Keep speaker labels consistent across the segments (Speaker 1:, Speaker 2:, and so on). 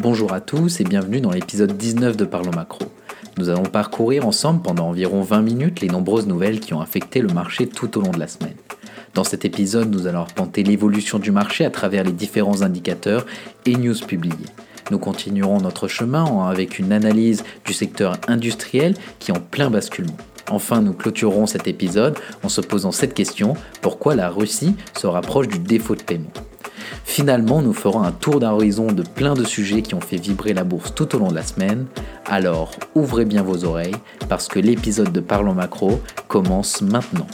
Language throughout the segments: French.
Speaker 1: Bonjour à tous et bienvenue dans l'épisode 19 de Parlons Macro. Nous allons parcourir ensemble pendant environ 20 minutes les nombreuses nouvelles qui ont affecté le marché tout au long de la semaine. Dans cet épisode, nous allons arpenter l'évolution du marché à travers les différents indicateurs et news publiés. Nous continuerons notre chemin avec une analyse du secteur industriel qui est en plein basculement. Enfin, nous clôturerons cet épisode en se posant cette question, pourquoi la Russie se rapproche du défaut de paiement? Finalement, nous ferons un tour d'horizon de plein de sujets qui ont fait vibrer la bourse tout au long de la semaine. Alors, ouvrez bien vos oreilles parce que l'épisode de Parlons Macro commence maintenant.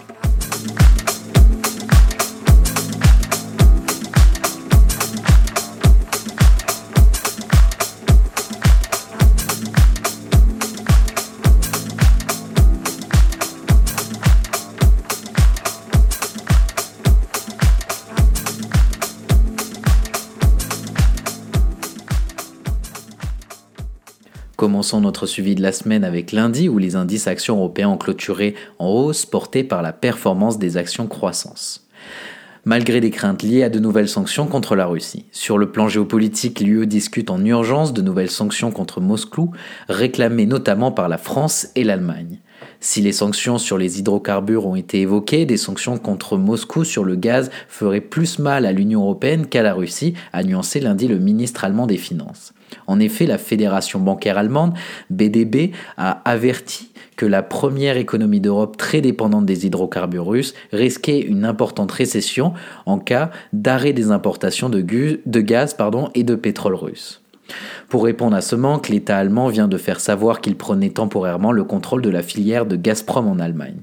Speaker 1: Commençons notre suivi de la semaine avec lundi où les indices actions européens ont clôturé en hausse portés par la performance des actions croissance. Malgré des craintes liées à de nouvelles sanctions contre la Russie. Sur le plan géopolitique, l'UE discute en urgence de nouvelles sanctions contre Moscou, réclamées notamment par la France et l'Allemagne. Si les sanctions sur les hydrocarbures ont été évoquées, des sanctions contre Moscou sur le gaz feraient plus mal à l'Union européenne qu'à la Russie, a nuancé lundi le ministre allemand des Finances. En effet, la Fédération bancaire allemande, BDB, a averti que la première économie d'Europe très dépendante des hydrocarbures russes risquait une importante récession en cas d'arrêt des importations de, gaz et de pétrole russe. Pour répondre à ce manque, l'État allemand vient de faire savoir qu'il prenait temporairement le contrôle de la filière de Gazprom en Allemagne.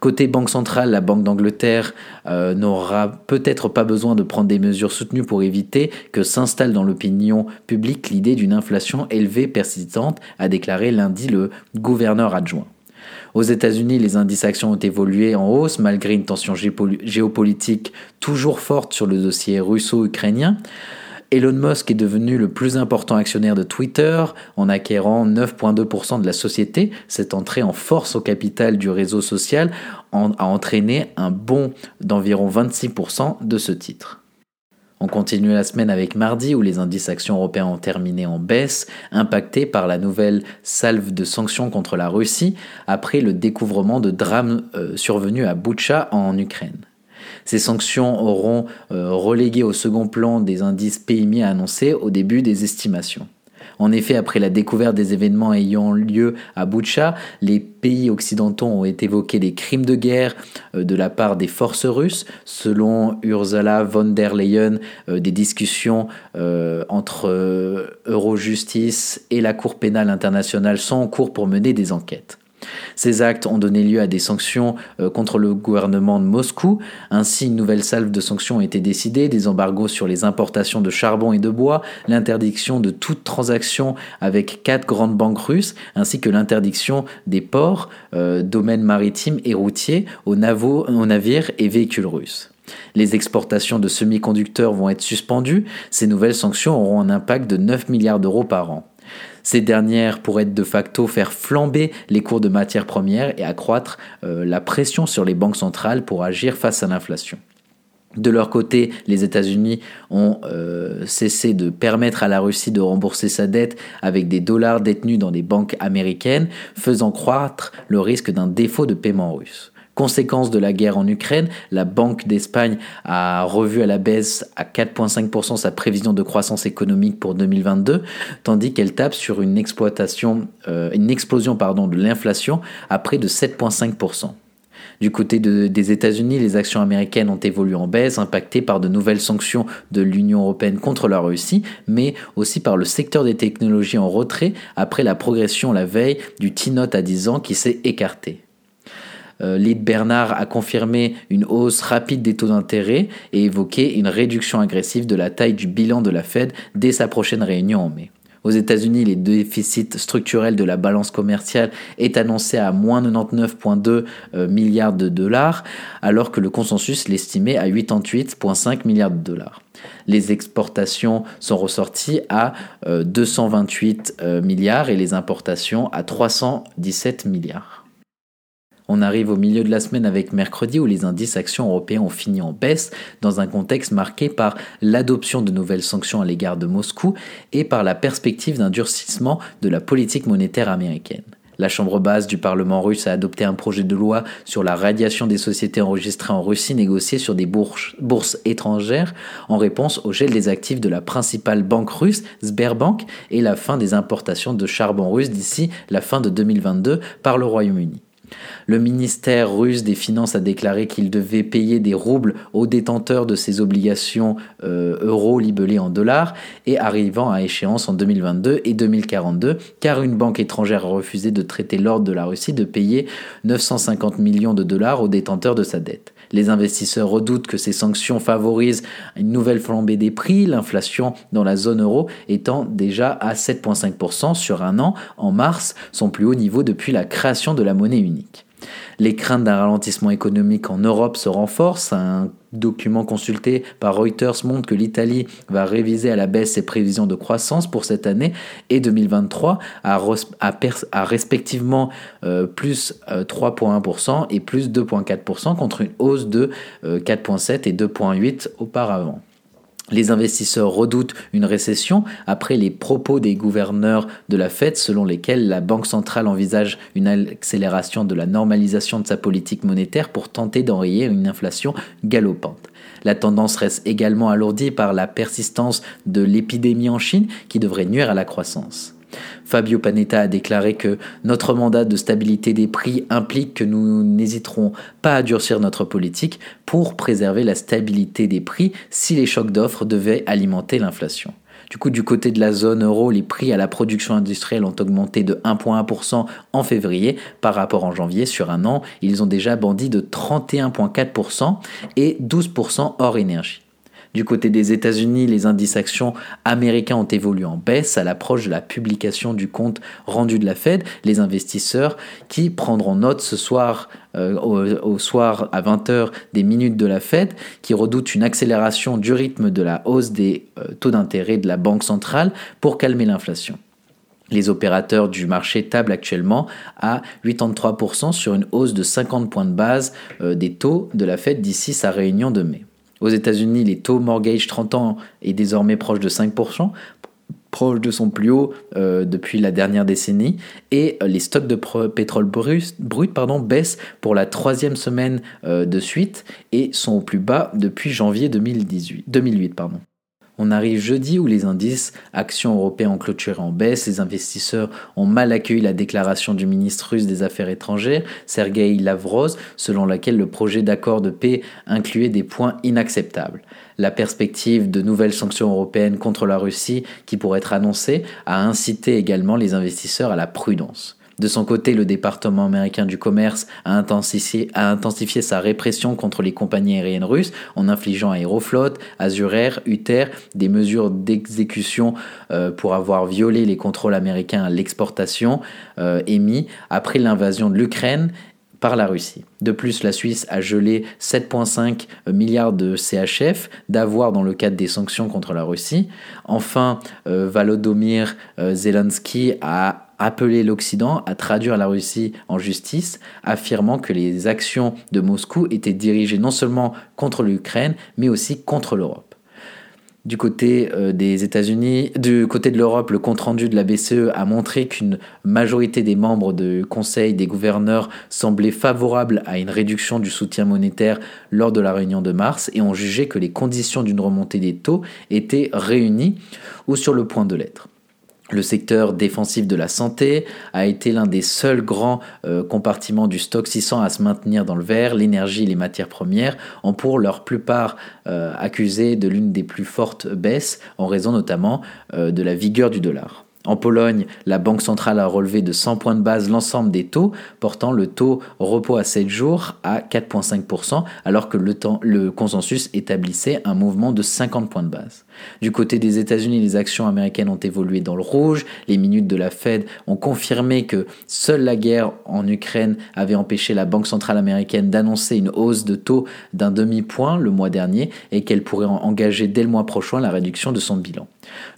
Speaker 1: Côté Banque centrale, la Banque d'Angleterre euh, n'aura peut-être pas besoin de prendre des mesures soutenues pour éviter que s'installe dans l'opinion publique l'idée d'une inflation élevée persistante, a déclaré lundi le gouverneur adjoint. Aux États-Unis, les indices actions ont évolué en hausse malgré une tension géopolitique toujours forte sur le dossier russo-ukrainien. Elon Musk est devenu le plus important actionnaire de Twitter en acquérant 9,2% de la société. Cette entrée en force au capital du réseau social a entraîné un bond d'environ 26% de ce titre. On continue la semaine avec mardi où les indices actions européens ont terminé en baisse, impactés par la nouvelle salve de sanctions contre la Russie après le découvrement de drames euh, survenus à Butcha en Ukraine. Ces sanctions auront euh, relégué au second plan des indices PMI annoncés au début des estimations. En effet, après la découverte des événements ayant lieu à Boucha, les pays occidentaux ont évoqué des crimes de guerre euh, de la part des forces russes. Selon Ursula von der Leyen, euh, des discussions entre Eurojustice et la Cour pénale internationale sont en cours pour mener des enquêtes. Ces actes ont donné lieu à des sanctions euh, contre le gouvernement de Moscou. Ainsi, une nouvelle salve de sanctions a été décidée, des embargos sur les importations de charbon et de bois, l'interdiction de toute transaction avec quatre grandes banques russes, ainsi que l'interdiction des ports, euh, domaines maritimes et routiers aux, aux navires et véhicules russes. Les exportations de semi-conducteurs vont être suspendues. Ces nouvelles sanctions auront un impact de 9 milliards d'euros par an. Ces dernières pourraient de facto faire flamber les cours de matières premières et accroître euh, la pression sur les banques centrales pour agir face à l'inflation. De leur côté, les États-Unis ont euh, cessé de permettre à la Russie de rembourser sa dette avec des dollars détenus dans des banques américaines, faisant croître le risque d'un défaut de paiement russe. Conséquence de la guerre en Ukraine, la Banque d'Espagne a revu à la baisse à 4,5% sa prévision de croissance économique pour 2022, tandis qu'elle tape sur une, exploitation, euh, une explosion pardon, de l'inflation à près de 7,5%. Du côté des États-Unis, les actions américaines ont évolué en baisse, impactées par de nouvelles sanctions de l'Union européenne contre la Russie, mais aussi par le secteur des technologies en retrait après la progression la veille du T-Note à 10 ans qui s'est écarté. Euh, Bernard a confirmé une hausse rapide des taux d'intérêt et évoqué une réduction agressive de la taille du bilan de la Fed dès sa prochaine réunion en mai. Aux États-Unis, le déficit structurel de la balance commerciale est annoncé à moins 99,2 euh, milliards de dollars, alors que le consensus l'estimait à 88,5 milliards de dollars. Les exportations sont ressorties à 228 euh, milliards et les importations à 317 milliards. On arrive au milieu de la semaine avec mercredi où les indices actions européens ont fini en baisse dans un contexte marqué par l'adoption de nouvelles sanctions à l'égard de Moscou et par la perspective d'un durcissement de la politique monétaire américaine. La Chambre basse du Parlement russe a adopté un projet de loi sur la radiation des sociétés enregistrées en Russie négociées sur des bourses, étrangères en réponse au gel des actifs de la principale banque russe, Sberbank, et la fin des importations de charbon russe d'ici la fin de 2022 par le Royaume-Uni. Le ministère russe des Finances a déclaré qu'il devait payer des roubles aux détenteurs de ses obligations euh, euros libellées en dollars et arrivant à échéance en 2022 et 2042 car une banque étrangère a refusé de traiter l'ordre de la Russie de payer 950 millions de dollars aux détenteurs de sa dette. Les investisseurs redoutent que ces sanctions favorisent une nouvelle flambée des prix, l'inflation dans la zone euro étant déjà à 7,5% sur un an en mars, son plus haut niveau depuis la création de la monnaie unique. Les craintes d'un ralentissement économique en Europe se renforcent. Document consulté par Reuters montre que l'Italie va réviser à la baisse ses prévisions de croissance pour cette année et 2023 à, respectivement euh, plus 3,1% euh, et plus 2,4% contre une hausse de 4,7 euh, et 2,8 auparavant. Les investisseurs redoutent une récession après les propos des gouverneurs de la Fed selon lesquels la Banque centrale envisage une accélération de la normalisation de sa politique monétaire pour tenter d'enrayer une inflation galopante. La tendance reste également alourdie par la persistance de l'épidémie en Chine qui devrait nuire à la croissance. Fabio Panetta a déclaré que notre mandat de stabilité des prix implique que nous n'hésiterons pas à durcir notre politique pour préserver la stabilité des prix si les chocs d'offres devaient alimenter l'inflation. Du coup, du côté de la zone euro, les prix à la production industrielle ont augmenté de 1,1% en février par rapport en janvier. Sur un an, ils ont déjà bondi de 31,4% et 12% hors énergie. Du côté des États-Unis, les indices actions américains ont évolué en baisse à l'approche de la publication du compte rendu de la Fed. Les investisseurs qui prendront note ce soir euh, au, soir à 20h des minutes de la Fed, qui redoutent une accélération du rythme de la hausse des euh, taux d'intérêt de la Banque centrale pour calmer l'inflation. Les opérateurs du marché tablent actuellement à 83% sur une hausse de 50 points de base euh, des taux de la Fed d'ici sa réunion de mai. Aux États-Unis, les taux mortgage 30 ans est désormais proche de 5%, proche de son plus haut euh, depuis la dernière décennie, et euh, les stocks de pétrole brut, baissent pour la troisième semaine euh, de suite et sont au plus bas depuis janvier 2018, 2008. Pardon. On arrive jeudi où les indices actions européens ont clôturé en baisse. Les investisseurs ont mal accueilli la déclaration du ministre russe des Affaires étrangères, Sergei Lavrov, selon laquelle le projet d'accord de paix incluait des points inacceptables. La perspective de nouvelles sanctions européennes contre la Russie qui pourraient être annoncées a incité également les investisseurs à la prudence. De son côté, le département américain du commerce a intensifié, sa répression contre les compagnies aériennes russes en infligeant à Aeroflot, Azur Air, Uther des mesures d'exécution euh, pour avoir violé les contrôles américains à l'exportation euh, émis après l'invasion de l'Ukraine par la Russie. De plus, la Suisse a gelé 7,5 milliards de CHF d'avoir dans le cadre des sanctions contre la Russie. Enfin, euh, Volodymyr Zelensky a appeler l'Occident à traduire la Russie en justice, affirmant que les actions de Moscou étaient dirigées non seulement contre l'Ukraine, mais aussi contre l'Europe. Du côté euh, des États-Unis, du côté de l'Europe, le compte-rendu de la BCE a montré qu'une majorité des membres du Conseil des gouverneurs semblaient favorables à une réduction du soutien monétaire lors de la réunion de mars et ont jugé que les conditions d'une remontée des taux étaient réunies ou sur le point de l'être. Le secteur défensif de la santé a été l'un des seuls grands euh, compartiments du stock 600 à se maintenir dans le vert. L'énergie et les matières premières ont pour leur plupart euh, accusé de l'une des plus fortes baisses en raison notamment euh, de la vigueur du dollar. En Pologne, la Banque centrale a relevé de 100 points de base l'ensemble des taux, portant le taux repos à 7 jours à 4,5%, alors que le, consensus établissait un mouvement de 50 points de base. Du côté des États-Unis, les actions américaines ont évolué dans le rouge. Les minutes de la Fed ont confirmé que seule la guerre en Ukraine avait empêché la Banque centrale américaine d'annoncer une hausse de taux d'un demi-point le mois dernier et qu'elle pourrait engager dès le mois prochain la réduction de son bilan.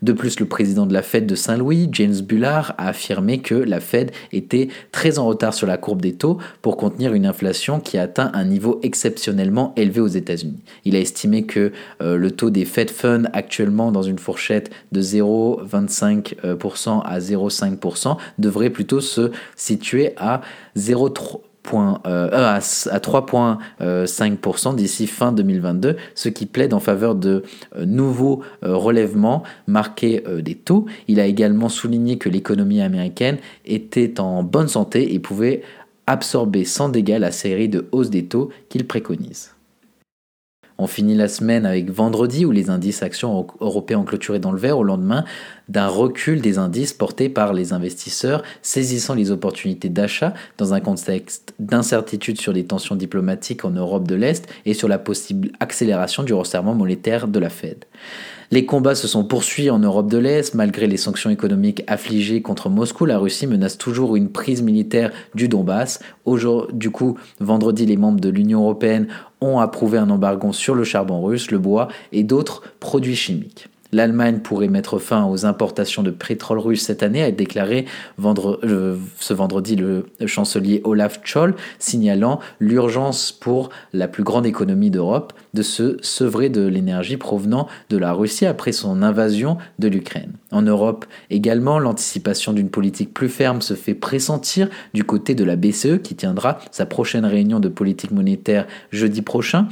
Speaker 1: De plus, le président de la Fed de Saint-Louis, James Bullard, a affirmé que la Fed était très en retard sur la courbe des taux pour contenir une inflation qui a atteint un niveau exceptionnellement élevé aux États-Unis. Il a estimé que euh, le taux des Fed Funds actuellement dans une fourchette de 0,25% à 0,5% devrait plutôt se situer à 0,3 euh, à 3,5% d'ici fin 2022, ce qui plaide en faveur de euh, nouveaux euh, relèvements marqués des taux. Il a également souligné que l'économie américaine était en bonne santé et pouvait absorber sans dégâts la série de hausses des taux qu'il préconise. On finit la semaine avec vendredi où les indices actions européens ont clôturé dans le vert. Au lendemain d'un recul des indices portés par les investisseurs saisissant les opportunités d'achat dans un contexte d'incertitude sur les tensions diplomatiques en Europe de l'Est et sur la possible accélération du resserrement monétaire de la Fed. Les combats se sont poursuivis en Europe de l'Est. Malgré les sanctions économiques affligées contre Moscou, la Russie menace toujours une prise militaire du Donbass. Du coup, vendredi, les membres de l'Union européenne ont approuvé un embargo sur le charbon russe, le bois et d'autres produits chimiques. L'Allemagne pourrait mettre fin aux importations de pétrole russe cette année, a déclaré euh, ce vendredi le chancelier Olaf Scholz, signalant l'urgence pour la plus grande économie d'Europe de se sevrer de l'énergie provenant de la Russie après son invasion de l'Ukraine. En Europe également, l'anticipation d'une politique plus ferme se fait pressentir du côté de la BCE qui tiendra sa prochaine réunion de politique monétaire jeudi prochain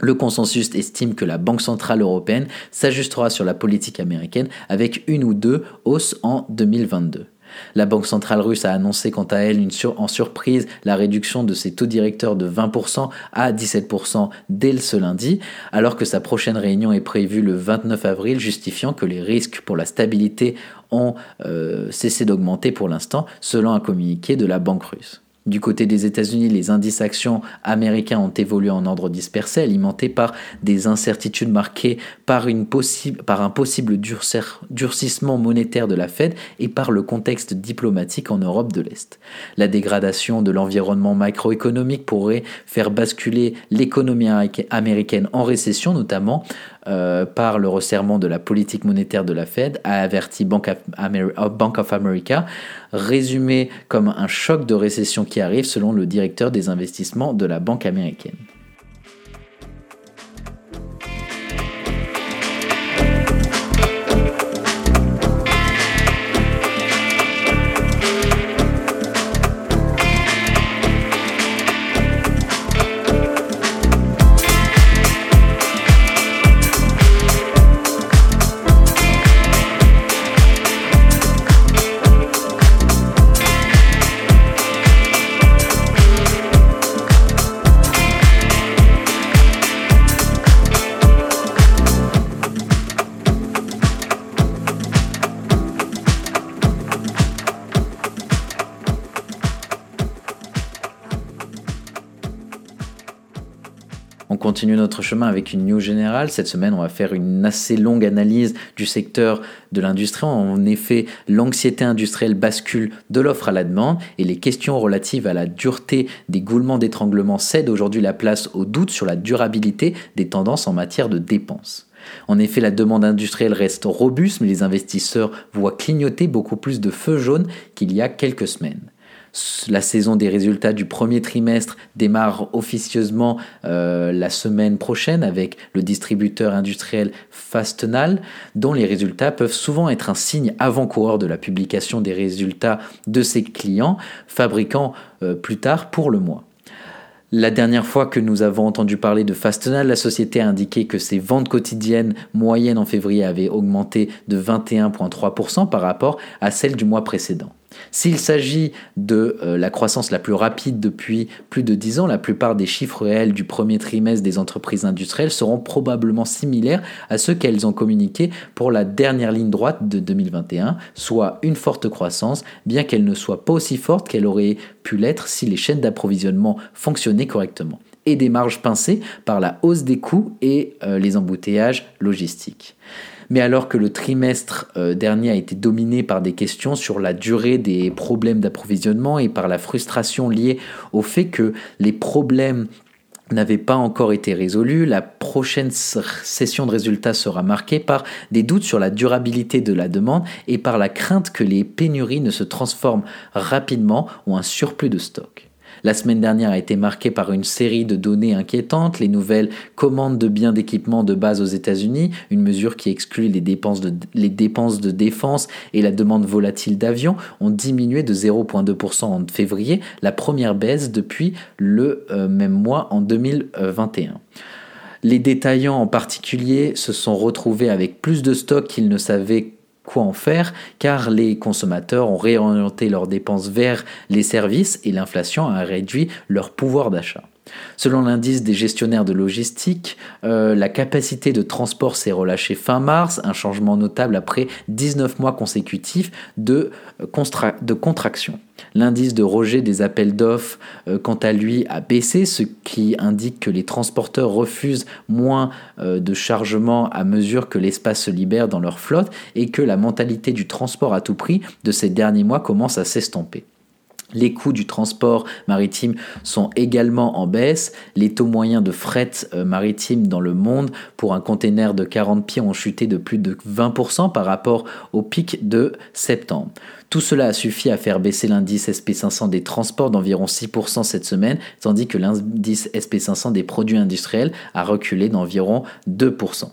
Speaker 1: le consensus estime que la Banque centrale européenne s'ajustera sur la politique américaine avec une ou deux hausses en 2022. La Banque centrale russe a annoncé quant à elle en surprise la réduction de ses taux directeurs de 20% à 17% dès ce lundi, alors que sa prochaine réunion est prévue le 29 avril, justifiant que les risques pour la stabilité ont euh, cessé d'augmenter pour l'instant, selon un communiqué de la Banque russe. Du côté des États-Unis, les indices actions américains ont évolué en ordre dispersé, alimentés par des incertitudes marquées par, par un possible durcissement monétaire de la Fed et par le contexte diplomatique en Europe de l'Est. La dégradation de l'environnement macroéconomique pourrait faire basculer l'économie américaine en récession, notamment euh, par le resserrement de la politique monétaire de la Fed, a averti Bank of, America, résumé comme un choc de récession qui arrive selon le directeur des investissements de la banque américaine. Continue notre chemin avec une news générale. Cette semaine, on va faire une assez longue analyse du secteur de l'industrie. En effet, l'anxiété industrielle bascule de l'offre à la demande et les questions relatives à la dureté des goulements d'étranglement cèdent aujourd'hui la place au doute sur la durabilité des tendances en matière de dépenses. En effet, la demande industrielle reste robuste, mais les investisseurs voient clignoter beaucoup plus de feux jaunes qu'il y a quelques semaines. La saison des résultats du premier trimestre démarre officieusement euh, la semaine prochaine avec le distributeur industriel Fastenal, dont les résultats peuvent souvent être un signe avant-coureur de la publication des résultats de ses clients, fabricants euh, plus tard pour le mois. La dernière fois que nous avons entendu parler de Fastenal, la société a indiqué que ses ventes quotidiennes moyennes en février avaient augmenté de 21,3% par rapport à celles du mois précédent. S'il s'agit de euh, la croissance la plus rapide depuis plus de 10 ans, la plupart des chiffres réels du premier trimestre des entreprises industrielles seront probablement similaires à ceux qu'elles ont communiqués pour la dernière ligne droite de 2021, soit une forte croissance, bien qu'elle ne soit pas aussi forte qu'elle aurait pu l'être si les chaînes d'approvisionnement fonctionnaient correctement, et des marges pincées par la hausse des coûts et euh, les embouteillages logistiques. Mais alors que le trimestre euh, dernier a été dominé par des questions sur la durée des problèmes d'approvisionnement et par la frustration liée au fait que les problèmes n'avaient pas encore été résolus, la prochaine session de résultats sera marquée par des doutes sur la durabilité de la demande et par la crainte que les pénuries ne se transforment rapidement ou un surplus de stock. La semaine dernière a été marquée par une série de données inquiétantes, les nouvelles commandes de biens d'équipement de base aux États-Unis, une mesure qui exclut les dépenses, de, défense et la demande volatile d'avions, ont diminué de 0,2% en février, la première baisse depuis le euh, même mois en 2021. Les détaillants en particulier se sont retrouvés avec plus de stocks qu'ils ne savaient quoi en faire, car les consommateurs ont réorienté leurs dépenses vers les services et l'inflation a réduit leur pouvoir d'achat. Selon l'indice des gestionnaires de logistique, euh, la capacité de transport s'est relâchée fin mars, un changement notable après 19 mois consécutifs de, euh, de contraction. L'indice de rejet des appels d'offres, euh, quant à lui, a baissé, ce qui indique que les transporteurs refusent moins de chargements à mesure que l'espace se libère dans leur flotte et que la mentalité du transport à tout prix de ces derniers mois commence à s'estomper. Les coûts du transport maritime sont également en baisse. Les taux moyens de fret euh, maritime dans le monde pour un container de 40 pieds ont chuté de plus de 20% par rapport au pic de septembre. Tout cela a suffi à faire baisser l'indice SP500 des transports d'environ 6% cette semaine, tandis que l'indice SP500 des produits industriels a reculé d'environ 2%.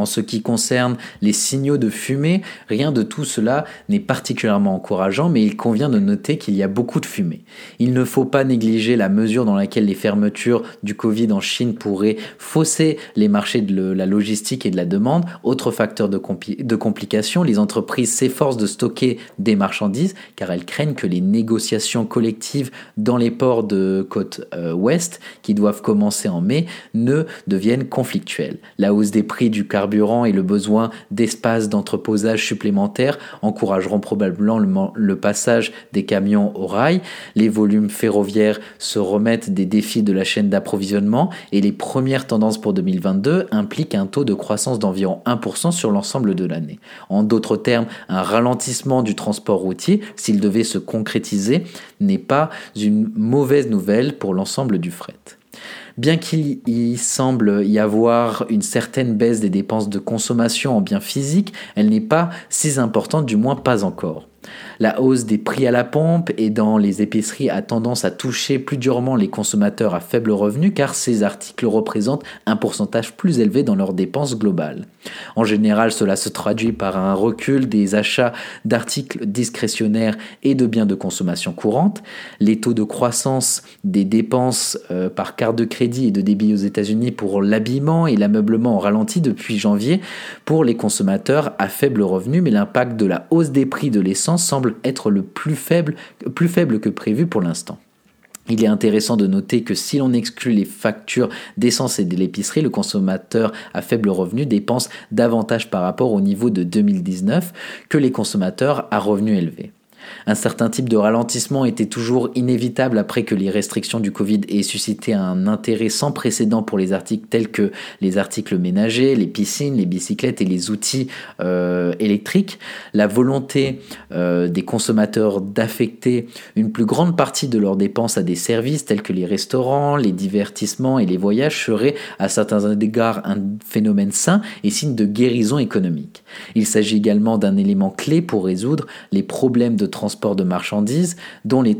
Speaker 1: En ce qui concerne les signaux de fumée, rien de tout cela n'est particulièrement encourageant, mais il convient de noter qu'il y a beaucoup de fumée. Il ne faut pas négliger la mesure dans laquelle les fermetures du Covid en Chine pourraient fausser les marchés de la logistique et de la demande. Autre facteur de, complication, les entreprises s'efforcent de stocker des marchandises car elles craignent que les négociations collectives dans les ports de côte euh, ouest, qui doivent commencer en mai, ne deviennent conflictuelles. La hausse des prix du et le besoin d'espace d'entreposage supplémentaires encourageront probablement le, passage des camions au rail. Les volumes ferroviaires se remettent des défis de la chaîne d'approvisionnement et les premières tendances pour 2022 impliquent un taux de croissance d'environ 1% sur l'ensemble de l'année. En d'autres termes, un ralentissement du transport routier, s'il devait se concrétiser, n'est pas une mauvaise nouvelle pour l'ensemble du fret. Bien qu'il y semble y avoir une certaine baisse des dépenses de consommation en biens physiques, elle n'est pas si importante, du moins pas encore. La hausse des prix à la pompe et dans les épiceries a tendance à toucher plus durement les consommateurs à faible revenu car ces articles représentent un pourcentage plus élevé dans leurs dépenses globales. En général, cela se traduit par un recul des achats d'articles discrétionnaires et de biens de consommation courante. Les taux de croissance des dépenses euh, par carte de crédit et de débit aux États-Unis pour l'habillement et l'ameublement ont ralenti depuis janvier pour les consommateurs à faible revenu, mais l'impact de la hausse des prix de l'essence semble être le plus faible, plus faible que prévu pour l'instant. Il est intéressant de noter que si l'on exclut les factures d'essence et de l'épicerie, le consommateur à faible revenu dépense davantage par rapport au niveau de 2019 que les consommateurs à revenus élevés. Un certain type de ralentissement était toujours inévitable après que les restrictions du Covid aient suscité un intérêt sans précédent pour les articles tels que les articles ménagers, les piscines, les bicyclettes et les outils euh, électriques. La volonté euh, des consommateurs d'affecter une plus grande partie de leurs dépenses à des services tels que les restaurants, les divertissements et les voyages serait à certains égards un phénomène sain et signe de guérison économique. Il s'agit également d'un élément clé pour résoudre les problèmes de transport de marchandises dont les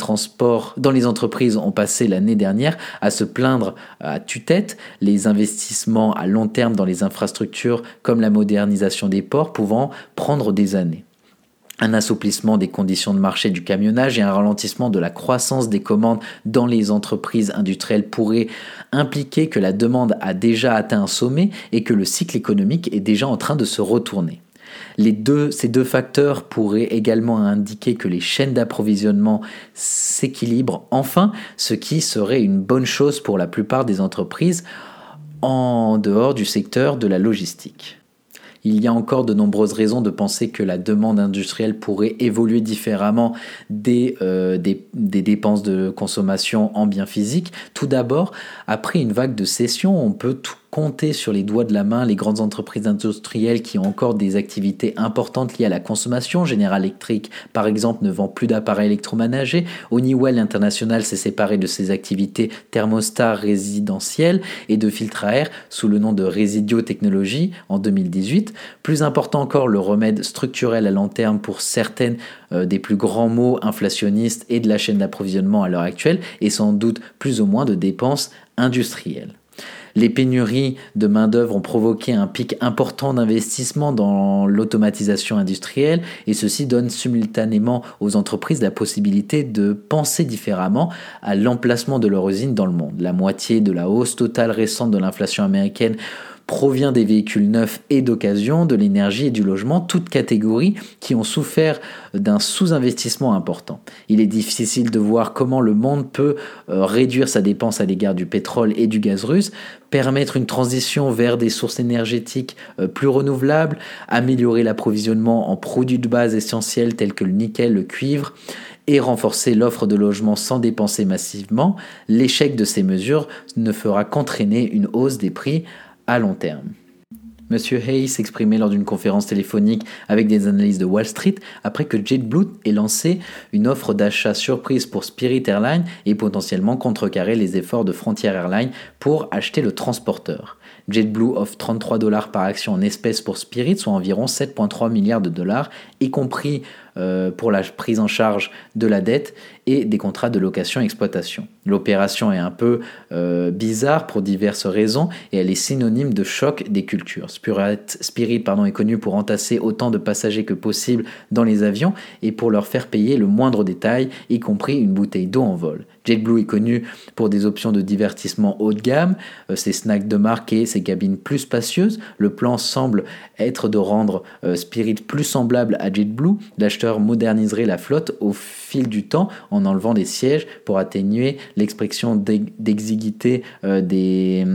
Speaker 1: entreprises ont passé l'année dernière à se plaindre à tue-tête, les investissements à long terme dans les infrastructures comme la modernisation des ports pouvant prendre des années. Un assouplissement des conditions de marché du camionnage et un ralentissement de la croissance des commandes dans les entreprises industrielles pourraient impliquer que la demande a déjà atteint un sommet et que le cycle économique est déjà en train de se retourner ces deux facteurs pourraient également indiquer que les chaînes d'approvisionnement s'équilibrent enfin, ce qui serait une bonne chose pour la plupart des entreprises en dehors du secteur de la logistique. Il y a encore de nombreuses raisons de penser que la demande industrielle pourrait évoluer différemment des, euh, dépenses de consommation en biens physiques. Tout d'abord, après une vague de cession, on peut tout compter sur les doigts de la main les grandes entreprises industrielles qui ont encore des activités importantes liées à la consommation. General Electric, par exemple, ne vend plus d'appareils électroménagers. Honeywell International s'est séparé de ses activités thermostat résidentielles et de filtres à air sous le nom de Residio Technologies en 2018. Plus important encore, le remède structurel à long terme pour certaines euh, des plus grands mots inflationnistes et de la chaîne d'approvisionnement à l'heure actuelle et sans doute plus ou moins de dépenses industrielles. Les pénuries de main-d'œuvre ont provoqué un pic important d'investissement dans l'automatisation industrielle et ceci donne simultanément aux entreprises la possibilité de penser différemment à l'emplacement de leur usine dans le monde. La moitié de la hausse totale récente de l'inflation américaine provient des véhicules neufs et d'occasion, de l'énergie et du logement, toutes catégories qui ont souffert d'un sous-investissement important. Il est difficile de voir comment le monde peut euh, réduire sa dépense à l'égard du pétrole et du gaz russe, permettre une transition vers des sources énergétiques euh, plus renouvelables, améliorer l'approvisionnement en produits de base essentiels tels que le nickel, le cuivre, et renforcer l'offre de logements sans dépenser massivement, l'échec de ces mesures ne fera qu'entraîner une hausse des prix long terme. Monsieur Hayes s'exprimait lors d'une conférence téléphonique avec des analystes de Wall Street après que JetBlue ait lancé une offre d'achat surprise pour Spirit Airlines et potentiellement contrecarré les efforts de Frontier Airlines pour acheter le transporteur. JetBlue offre 33 dollars par action en espèces pour Spirit, soit environ 7,3 milliards de dollars, y compris euh, pour la prise en charge de la dette et des contrats de location-exploitation. L'opération est un peu euh, bizarre pour diverses raisons et elle est synonyme de choc des cultures. Spirit, est connu pour entasser autant de passagers que possible dans les avions et pour leur faire payer le moindre détail, y compris une bouteille d'eau en vol. JetBlue est connu pour des options de divertissement haut de gamme, euh, ses snacks de marque et ses cabines plus spacieuses. Le plan semble être de rendre Spirit plus semblable à JetBlue. L'acheteur moderniserait la flotte au fil du temps en enlevant des sièges pour atténuer l'expression d'exiguïté euh, des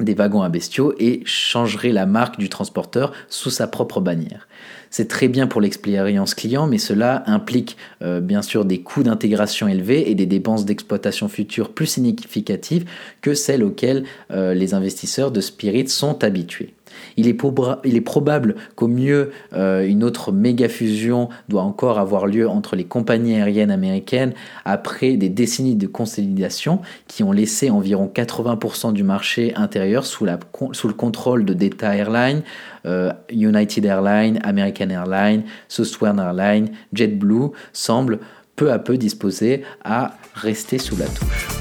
Speaker 1: des wagons à bestiaux et changerait la marque du transporteur sous sa propre bannière. C'est très bien pour l'expérience client, mais cela implique euh, bien sûr des coûts d'intégration élevés et des dépenses d'exploitation future plus significatives que celles auxquelles euh, les investisseurs de Spirit sont habitués. Il est, probable qu'au mieux, euh, une autre méga fusion doit encore avoir lieu entre les compagnies aériennes américaines après des décennies de consolidation qui ont laissé environ 80% du marché intérieur sous, le contrôle de Delta Airlines, euh, United Airlines, American Airlines, Southwestern Airlines, JetBlue semblent peu à peu disposés à rester sous la touche.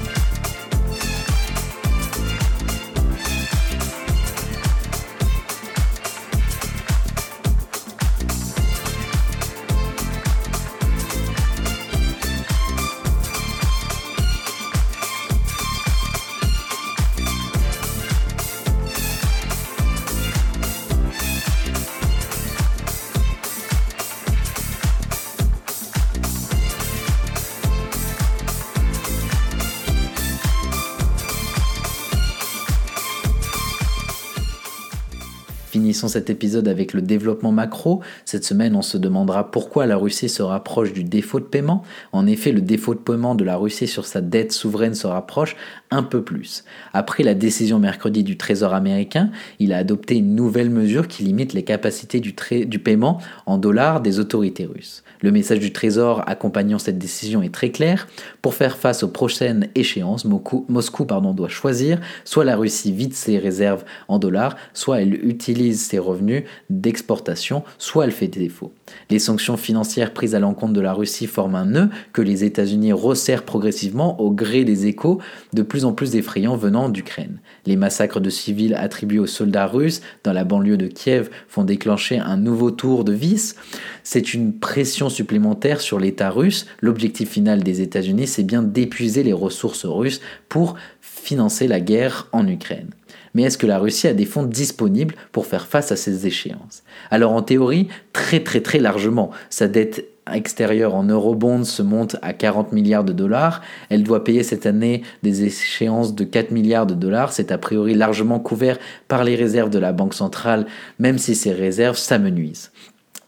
Speaker 1: Cet épisode avec le développement macro. Cette semaine, on se demandera pourquoi la Russie se rapproche du défaut de paiement. En effet, le défaut de paiement de la Russie sur sa dette souveraine se rapproche un peu plus. Après la décision mercredi du Trésor américain, il a adopté une nouvelle mesure qui limite les capacités du, paiement en dollars des autorités russes. Le message du Trésor accompagnant cette décision est très clair. Pour faire face aux prochaines échéances, Moscou, doit choisir soit la Russie vide ses réserves en dollars, soit elle utilise ses revenus d'exportation, soit elle fait défaut. Les sanctions financières prises à l'encontre de la Russie forment un nœud que les États-Unis resserrent progressivement au gré des échos de plus en plus effrayants venant d'Ukraine. Les massacres de civils attribués aux soldats russes dans la banlieue de Kiev font déclencher un nouveau tour de vis. C'est une pression supplémentaire sur l'État russe. L'objectif final des États-Unis, c'est bien d'épuiser les ressources russes pour financer la guerre en Ukraine. Mais est-ce que la Russie a des fonds disponibles pour faire face à ces échéances? Alors en théorie, très très très largement. Sa dette extérieure en eurobonds se monte à 40 milliards de dollars. Elle doit payer cette année des échéances de 4 milliards de dollars. C'est a priori largement couvert par les réserves de la Banque centrale, même si ces réserves s'amenuisent.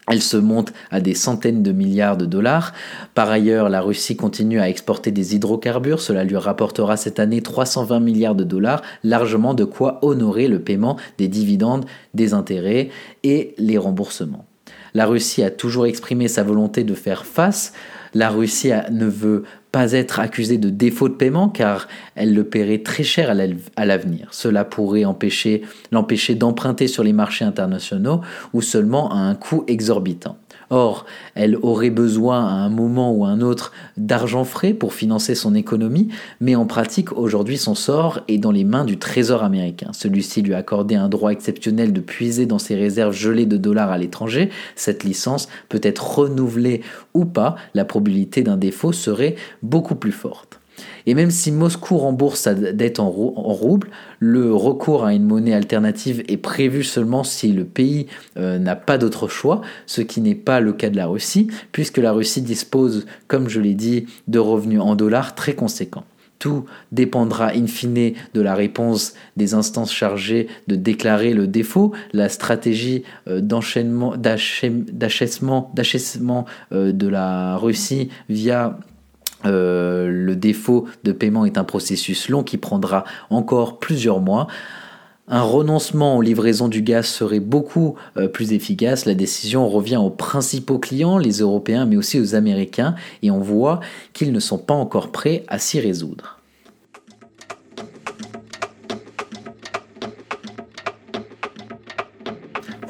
Speaker 1: Elle se monte à des centaines de milliards de dollars. Par ailleurs, la Russie continue à exporter des hydrocarbures. Cela lui rapportera cette année 320 milliards de dollars, largement de quoi honorer le paiement des dividendes, des intérêts et les remboursements. La Russie a toujours exprimé sa volonté de faire face. La Russie ne veut pas être accusée de défaut de paiement car elle le paierait très cher à l'avenir. Cela pourrait l'empêcher d'emprunter sur les marchés internationaux ou seulement à un coût exorbitant. Or, elle aurait besoin à un moment ou à un autre d'argent frais pour financer son économie, mais en pratique, aujourd'hui, son sort est dans les mains du Trésor américain. Celui-ci lui a accordé un droit exceptionnel de puiser dans ses réserves gelées de dollars à l'étranger. Cette licence peut être renouvelée ou pas, la probabilité d'un défaut serait beaucoup plus forte. Et même si Moscou rembourse sa dette en, roubles, le recours à une monnaie alternative est prévu seulement si le pays euh, n'a pas d'autre choix, ce qui n'est pas le cas de la Russie, puisque la Russie dispose, comme je l'ai dit, de revenus en dollars très conséquents. Tout dépendra in fine de la réponse des instances chargées de déclarer le défaut. La stratégie euh, d'enchaînement, d'achèvement euh, de la Russie via euh, le défaut de paiement est un processus long qui prendra encore plusieurs mois. Un renoncement aux livraisons du gaz serait beaucoup euh, plus efficace. La décision revient aux principaux clients, les Européens, mais aussi aux Américains, et on voit qu'ils ne sont pas encore prêts à s'y résoudre.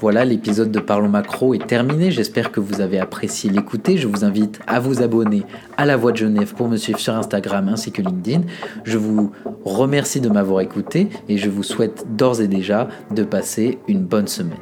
Speaker 1: Voilà, l'épisode de Parlons Macro est terminé. J'espère que vous avez apprécié l'écouter. Je vous invite à vous abonner à La Voix de Genève pour me suivre sur Instagram ainsi que LinkedIn. Je vous remercie de m'avoir écouté et je vous souhaite d'ores et déjà de passer une bonne semaine.